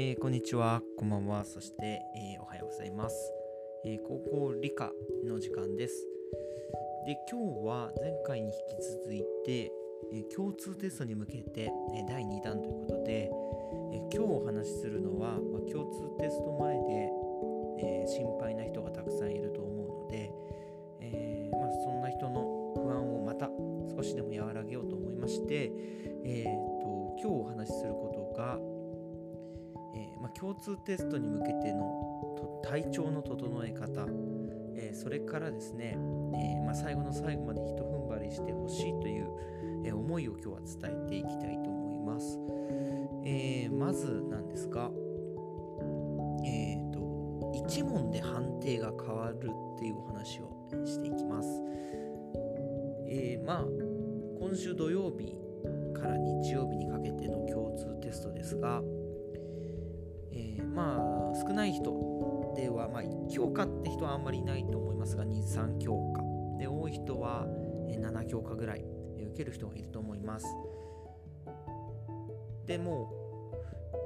えー、こんにちは、こんばんは、そして、えー、おはようございます、えー、高校理科の時間です。で、今日は前回に引き続いて、え共通テストに向けて、え第2弾ということで、え今日お話しするのは、まあ、共通テスト前で、え心配な人がたくさんいると思うので、えまあ、そんな人の不安をまた少しでも和らげようと思いまして、えーと今日お話しすることが、共通テストに向けての体調の整え方、えー、それからですね、えー、まあ、最後の最後までひと踏ん張りしてほしいという、え、思いを今日は伝えていきたいと思います。えまずなんですが、えーと、1問で判定が変わるっていうお話をしていきます。えまあ今週土曜日から日曜日にかけての共通テストですが、まあ少ない人では、まあ、1教科って人はあんまりいないと思いますが23教科。で多い人は7教科ぐらい受ける人がいると思います。でも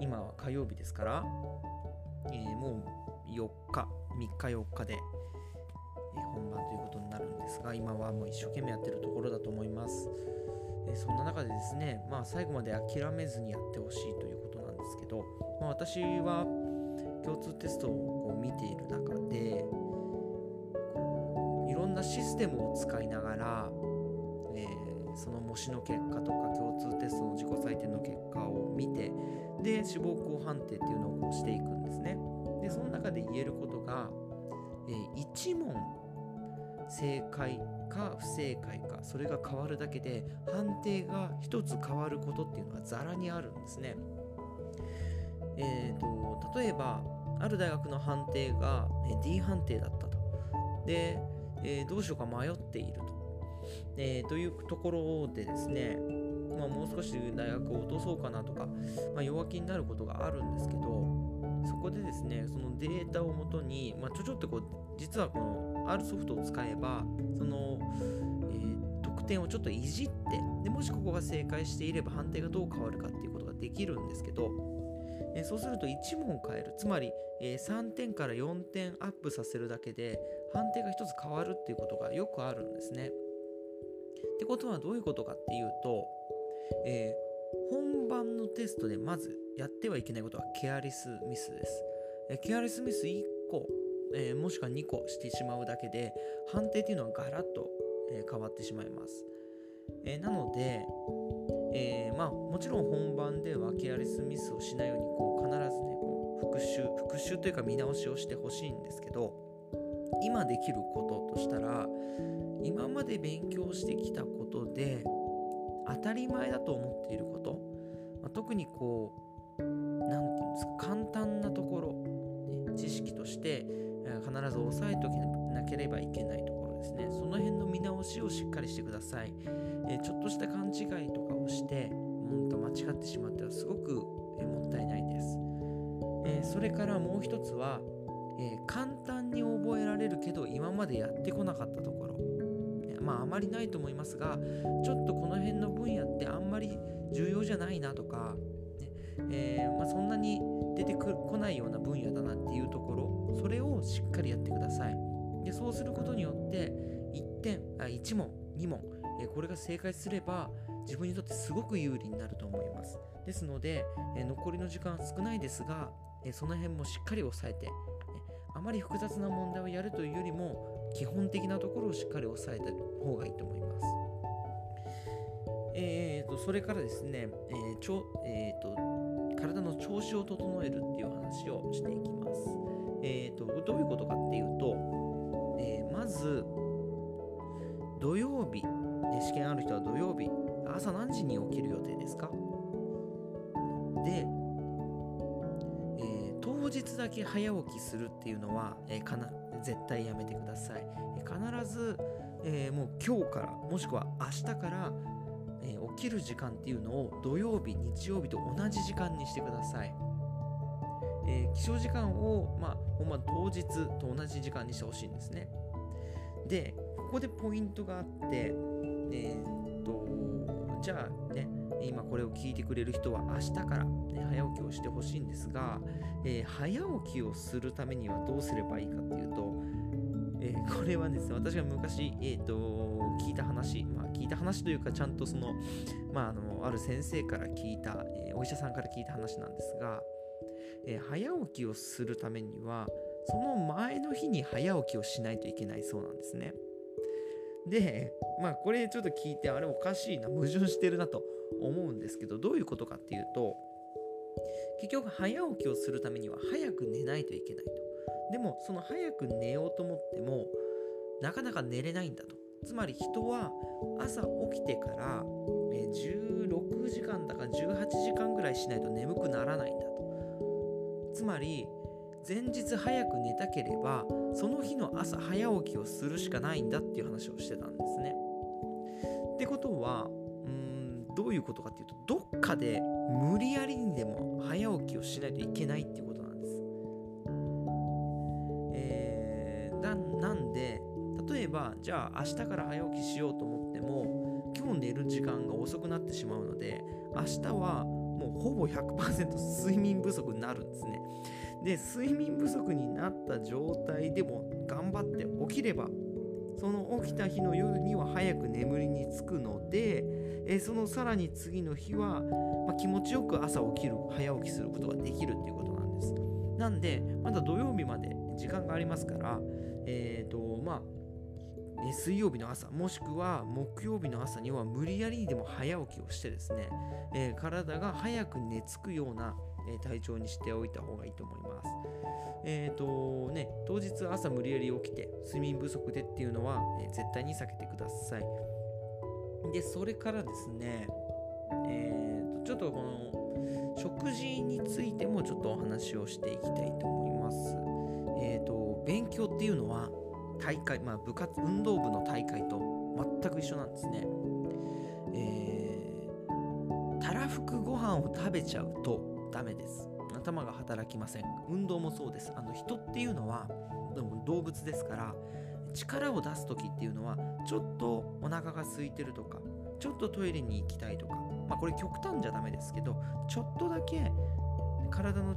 う今は火曜日ですから、えー、もう4日3日4日で、本番ということになるんですが今はもう一生懸命やってるところだと思います、えそんな中でですねまあ最後まで諦めずにやってほしいということなんですけどまあ、私は共通テストをこう見ている中でこういろんなシステムを使いながら、えー、その模試の結果とか共通テストの自己採点の結果を見てで志望校判定っていうのをこうしていくんですね。でその中で言えることが、えー、1問正解か不正解かそれが変わるだけで判定が1つ変わることっていうのはざらにあるんですね。えーと、例えばある大学の判定が D 判定だったと。で、えー、どうしようか迷っていると、えー、というところでですね、まあ、もう少し大学を落とそうかなとか、まあ、弱気になることがあるんですけどそこでですねそのデータをもとに、まあ、ちょちょっとこう実はこの R ソフトを使えばその、えー、得点をちょっといじってでもしここが正解していれば判定がどう変わるかっていうことができるんですけどえそうすると1問変えるつまり、え3点から4点アップさせるだけで判定が1つ変わるっていうことがよくあるんですね。ってことはどういうことかっていうと、えー、本番のテストでまずやってはいけないことはケアリスミスです。えケアリスミス1個、え、もしくは2個してしまうだけで判定っていうのはガラッと、え、変わってしまいます。えなので、えー、まあ、もちろん本番ではケアレスミスをしないようにこう必ずねこう復習復習というか見直しをしてほしいんですけど今できることとしたら今まで勉強してきたことで当たり前だと思っていること、まあ、特にこう何て言うんですか簡単なところ、ね、知識として必ず押さえておかなければいけないところ。ですねその辺の見直しをしっかりしてください。えちょっとした勘違いとかをしてうんと間違ってしまってはすごく、えーもったいないです、えそれからもう一つは、え簡単に覚えられるけど今までやってこなかったところ。まああまりないと思いますがちょっとこの辺の分野ってあんまり重要じゃないなとか、ねえー、まあ、そんなに出てこないような分野だなっていうところそれをしっかりやってください。でそうすることによって1点あ1問2問えこれが正解すれば自分にとってすごく有利になると思いますですので、え残りの時間は少ないですが、えその辺もしっかり押さえて、あまり複雑な問題をやるというよりも基本的なところをしっかり押さえた方がいいと思います。えーと、それからですね、えーちょえーと、体の調子を整えるっていう話をしていきます。えーと、どういうことかっていうと、ず土曜日試験ある人は土曜日朝何時に起きる予定ですか？で、えー、当日だけ早起きするっていうのは、えー、かな絶対やめてください、え、必ず、えもう今日からもしくは明日から、え起きる時間っていうのを土曜日日曜日と同じ時間にしてください。えー、起床時間を、まあ、ほんま当日と同じ時間にしてほしいんですね。で、ここでポイントがあって、えー、っと、じゃあね、今これを聞いてくれる人は明日から、ね、早起きをしてほしいんですが、えー、早起きをするためにはどうすればいいかっていうと、えー、これはですね私が昔、えーと、聞いた話、まあ、聞いた話というかちゃんとその,、まあ、あのある先生から聞いた、えお医者さんから聞いた話なんですが、え早起きをするためにはその前の日に早起きをしないといけないそうなんですね。で、まあこれちょっと聞いてあれおかしいな、矛盾してるなと思うんですけど、どういうことかっていうと、結局早起きをするためには早く寝ないといけないと。でもその早く寝ようと思ってもなかなか寝れないんだと。つまり人は朝起きてから16時間だか18時間ぐらいしないと眠くならないんだと。つまり前日早く寝たければその日の朝早起きをするしかないんだっていう話をしてたんですね。ってことはうんどういうことかっていうとどっかで無理やりにでも早起きをしないといけないっていうことなんです。えー、ななんで例えばじゃあ明日から早起きしようと思っても今日寝る時間が遅くなってしまうので明日はもうほぼ100%睡眠不足になるんですね。で睡眠不足になった状態でも頑張って起きればその起きた日の夜には早く眠りにつくので、えそのさらに次の日は、まあ、気持ちよく朝起きる早起きすることができるっていうことなんですなんでまだ土曜日まで時間がありますからえっ、ー、とまあえ水曜日の朝もしくは木曜日の朝には無理やりにでも早起きをしてですね、えー、体が早く寝つくようなえ体調にしておいた方がいいと思います。えっ、ー、とね、当日朝無理やり起きて睡眠不足でっていうのは、え、絶対に避けてください。で、それからですね、えーと、ちょっとこの食事についてもちょっとお話をしていきたいと思います。えっ、ー、と、勉強っていうのは大会、まあ部活、運動部の大会と全く一緒なんですね。えー、たらふくご飯を食べちゃうとダメです。頭が働きません。運動もそうです。あの人っていうのは動物ですから力を出す時っていうのはちょっとお腹が空いてるとかちょっとトイレに行きたいとかまあこれ極端じゃダメですけどちょっとだけ体の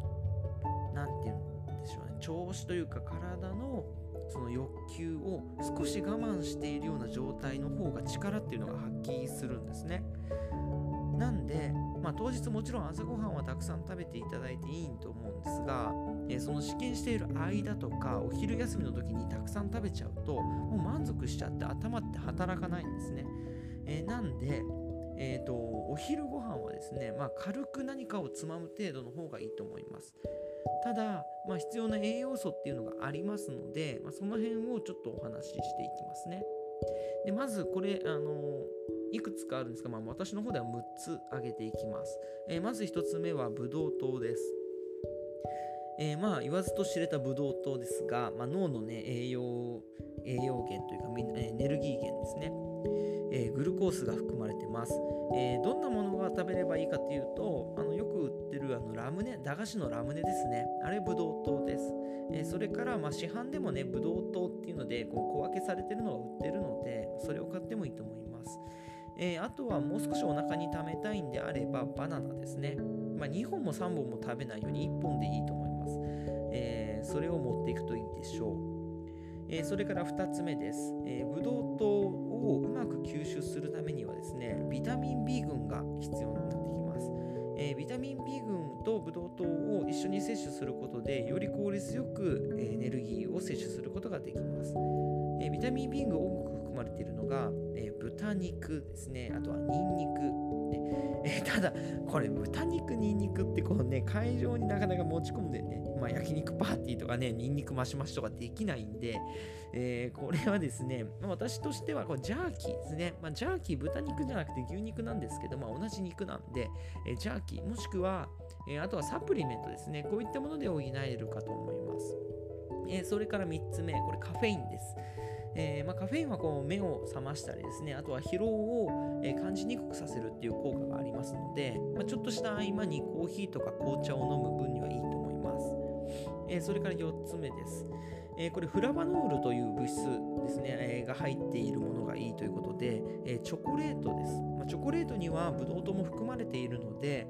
何て言うんでしょうね調子というか体のその欲求を少し我慢しているような状態の方が力っていうのが発揮するんですね。なんでまあ、当日もちろん朝ごはんはたくさん食べていただいていいと思うんですが、えー、その試験している間とかお昼休みの時にたくさん食べちゃうともう満足しちゃって頭って働かないんですね、えー、なんで、えーと、お昼ご飯はですね、まあ、軽く何かをつまむ程度の方がいいと思います。ただ、まあ、必要な栄養素っていうのがありますので、まあ、その辺をちょっとお話ししていきますねでまずこれあのいくつかあるんですが、まあ、私の方では6つ挙げていきます。えー、まず1つ目はブドウ糖です。えー、まあ言わずと知れたブドウ糖ですが、まあ、脳の、ね、栄養栄養源というかエネルギー源ですね、グルコースが含まれてます、えー、どんなものが食べればいいかというとあのよく売ってるあのラムネ駄菓子のラムネですねあれブドウ糖です、えそれからまあ市販でもねブドウ糖っていうのでこう小分けされてるのが売ってるのでそれを買ってもいいと思います、えー、あとはもう少しお腹に溜めたいんであればバナナですね。まあ、2本も3本も食べないように1本でいいと思います。えー、それを持っていくといいでしょう。えー、それから2つ目です。えー、ブドウ糖をうまく吸収するためにはですね、ビタミン B 群が必要になってきます。えー、ビタミン B 群とブドウ糖を一緒に摂取することで、より効率よくエネルギーを摂取することができます。えビタミン B 群をまれているのが、え豚肉ですね、あとはニンニク。ねえー、ただ、これ豚肉、ニンニクってこうね、会場になかなか持ち込んでね、まあ、焼肉パーティーとかね、ニンニクマシマシとかできないんで、えー、これはですね、まあ、私としてはこれジャーキーですね。まあ、ジャーキー、豚肉じゃなくて牛肉なんですけど、まあ、同じ肉なんで、え、ジャーキー、もしくは、えあとはサプリメントですね。こういったもので補えるかと思います。えそれから3つ目、これカフェインです。えー、まあ、カフェインはこう目を覚ましたりですね、あとは疲労を、感じにくくさせるっていう効果がありますので、まあ、ちょっとした合間にコーヒーとか紅茶を飲む分にはいいと思います。え、それから4つ目です。え、これフラバノールという物質ですね、え、が入っているものがいいということで、え、チョコレートです、まあ、チョコレートにはブドウ糖も含まれているので、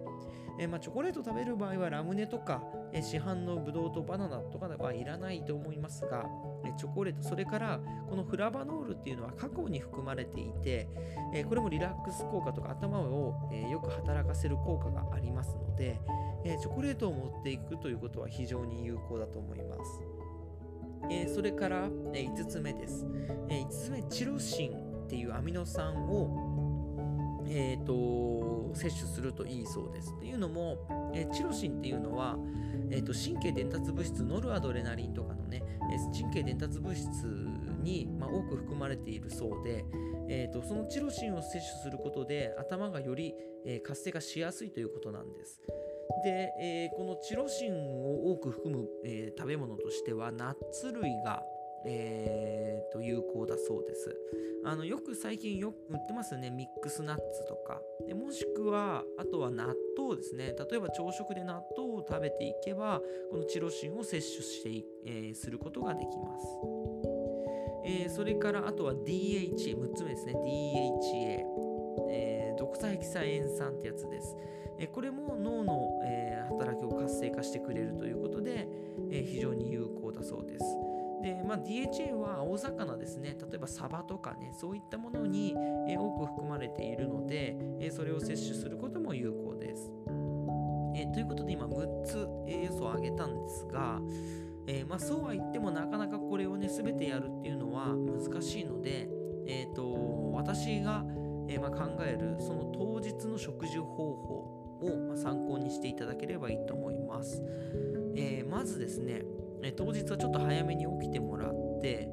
えー、まあ、チョコレート食べる場合はラムネとか、えー、市販のブドウとバナナとかはいらないと思いますが、え、チョコレートそれからこのフラバノールっていうのはカカオに含まれていて、えこれもリラックス効果とか頭を、えよく働かせる効果がありますので、えチョコレートを持っていくということは非常に有効だと思います。えそれから、え5つ目です、え5つ目チロシンっていうアミノ酸をえーと、摂取するといいそうです。っていうのも、えー、チロシンっていうのは、えーと、神経伝達物質ノルアドレナリンとかのね、えー、神経伝達物質に、まあ、多く含まれているそうで、えーと、そのチロシンを摂取することで頭がより、えー、活性化しやすいということなんです。で、えこのチロシンを多く含む、え食べ物としてはナッツ類がえー、と有効だそうです。あのよく最近よく売ってますよね、ミックスナッツとか。でもしくは、あとは納豆ですね。例えば朝食で納豆を食べていけば、このチロシンを摂取して、えー、することができます。えー、それからあとは DHA、6つ目ですね、DHA、えー、ドクタヘキサエン酸ってやつです。え、これも脳の、えー、働きを活性化してくれるということで、え、非常に有効だそうです。で、まあ、DHA は青魚ですね例えばサバとかねそういったものに、え多く含まれているので、えそれを摂取することも有効です。えということで今6つ栄養素を挙げたんですが、え、まあ、そうは言ってもなかなかこれをね全てやるっていうのは難しいので、えーと、私が、え、まあ、考えるその当日の食事方法を、ま参考にしていただければいいと思います。えまずですねえ当日はちょっと早めに起きてもらって、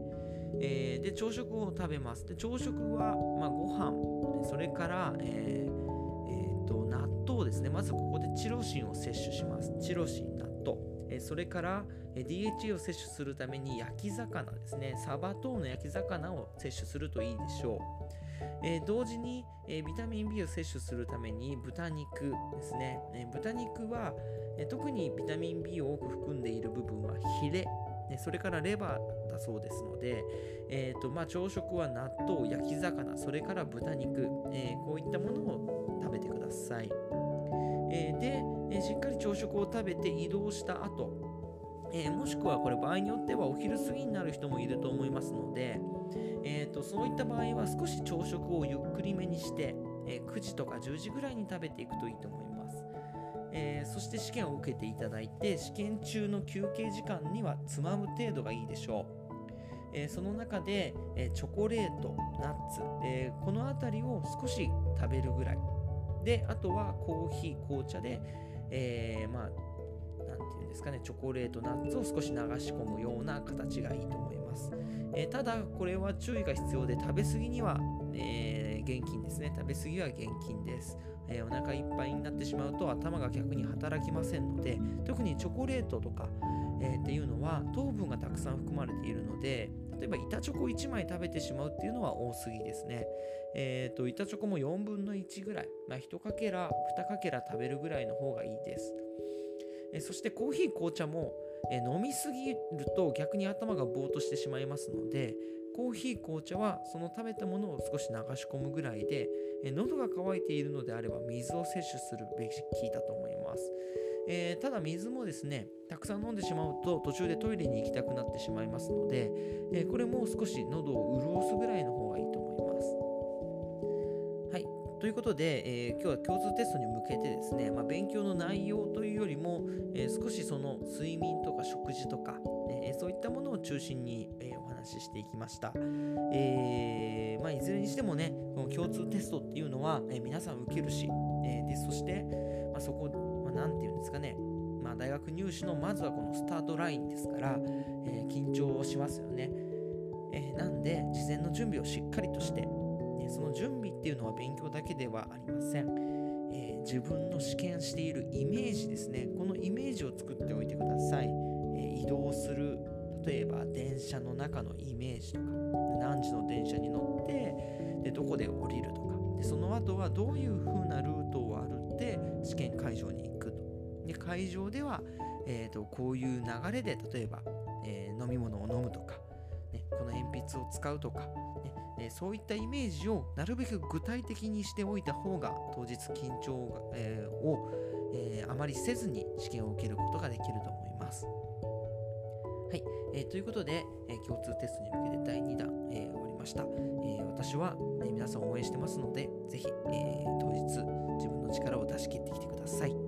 えー、で朝食を食べます。で朝食は、まあ、ご飯。それから、えーえーと、納豆ですね。まずここでチロシンを摂取します。チロシン納豆、えー、それから、え DHA を摂取するために焼き魚ですね。サバ等の焼き魚を摂取するといいでしょう。えー、同時に、えー、ビタミン B を摂取するために豚肉ですね、えー、豚肉は、え特にビタミン B を多く含んでいる部分はヒレ、ね、それからレバーだそうですので、えーとまあ、朝食は納豆焼き魚それから豚肉、えこういったものを食べてください、えで、えしっかり朝食を食べて移動した後、えもしくはこれ場合によってはお昼過ぎになる人もいると思いますので、えーと、そういった場合は少し朝食をゆっくりめにして、えー、9時とか10時ぐらいに食べていくといいと思います、えー、そして試験を受けていただいて試験中の休憩時間にはつまむ程度がいいでしょう、その中で、チョコレート、ナッツ、この辺りを少し食べるぐらい。で、あとはコーヒー、紅茶で、えまあ、なんていうんですかね、チョコレート、ナッツを少し流し込むような形がいいと思います。えー、ただこれは注意が必要で食べ過ぎには、えー、厳禁ですね食べ過ぎは厳禁です、えー、お腹いっぱいになってしまうと頭が逆に働きませんので特にチョコレートとか、えっていうのは糖分がたくさん含まれているので例えば板チョコ1枚食べてしまうっていうのは多すぎですね。えっ、と、板チョコも4分の1ぐらい、まあ、1かけら、2かけら食べるぐらいの方がいいです。えそしてコーヒー、紅茶も、え飲みすぎると逆に頭がぼーっとしてしまいますのでコーヒー紅茶はその食べたものを少し流し込むぐらいで、え喉が渇いているのであれば水を摂取するべきだと思います、えー、ただ水もですねたくさん飲んでしまうと途中でトイレに行きたくなってしまいますので、えー、これも少し喉を潤すぐらいの方がいいと思います。ということで、えー、今日は共通テストに向けてですね、まあ、勉強の内容というよりも、えー、少しその睡眠とか食事とか、えー、そういったものを中心に、えお話ししていきました。えまあ、いずれにしてもね、この共通テストっていうのは、え皆さん受けるし、えでそして、まあ、そこ、まあ、て言うんですかね、まあ、大学入試のまずはこのスタートラインですから、え緊張をしますよね。えなんで、事前の準備をしっかりとして、その準備っていうのは勉強だけではありません、えー、自分の試験しているイメージですね。このイメージを作っておいてください、えー、移動する例えば電車の中のイメージとか何時の電車に乗ってでどこで降りるとか。でその後はどういう風なルートを歩って試験会場に行くと。で会場では、えーと、こういう流れで例えば、えー飲み物を飲むとか、この鉛筆を使うとか、ねえーそういったイメージをなるべく具体的にしておいた方が当日緊張が、えーを、えーあまりせずに試験を受けることができると思います。はい、えーということで、えー共通テストに向けて第2弾、えー終わりました。えー私は、えー皆さん応援してますので、ぜひ、えー当日自分の力を出し切ってきてください。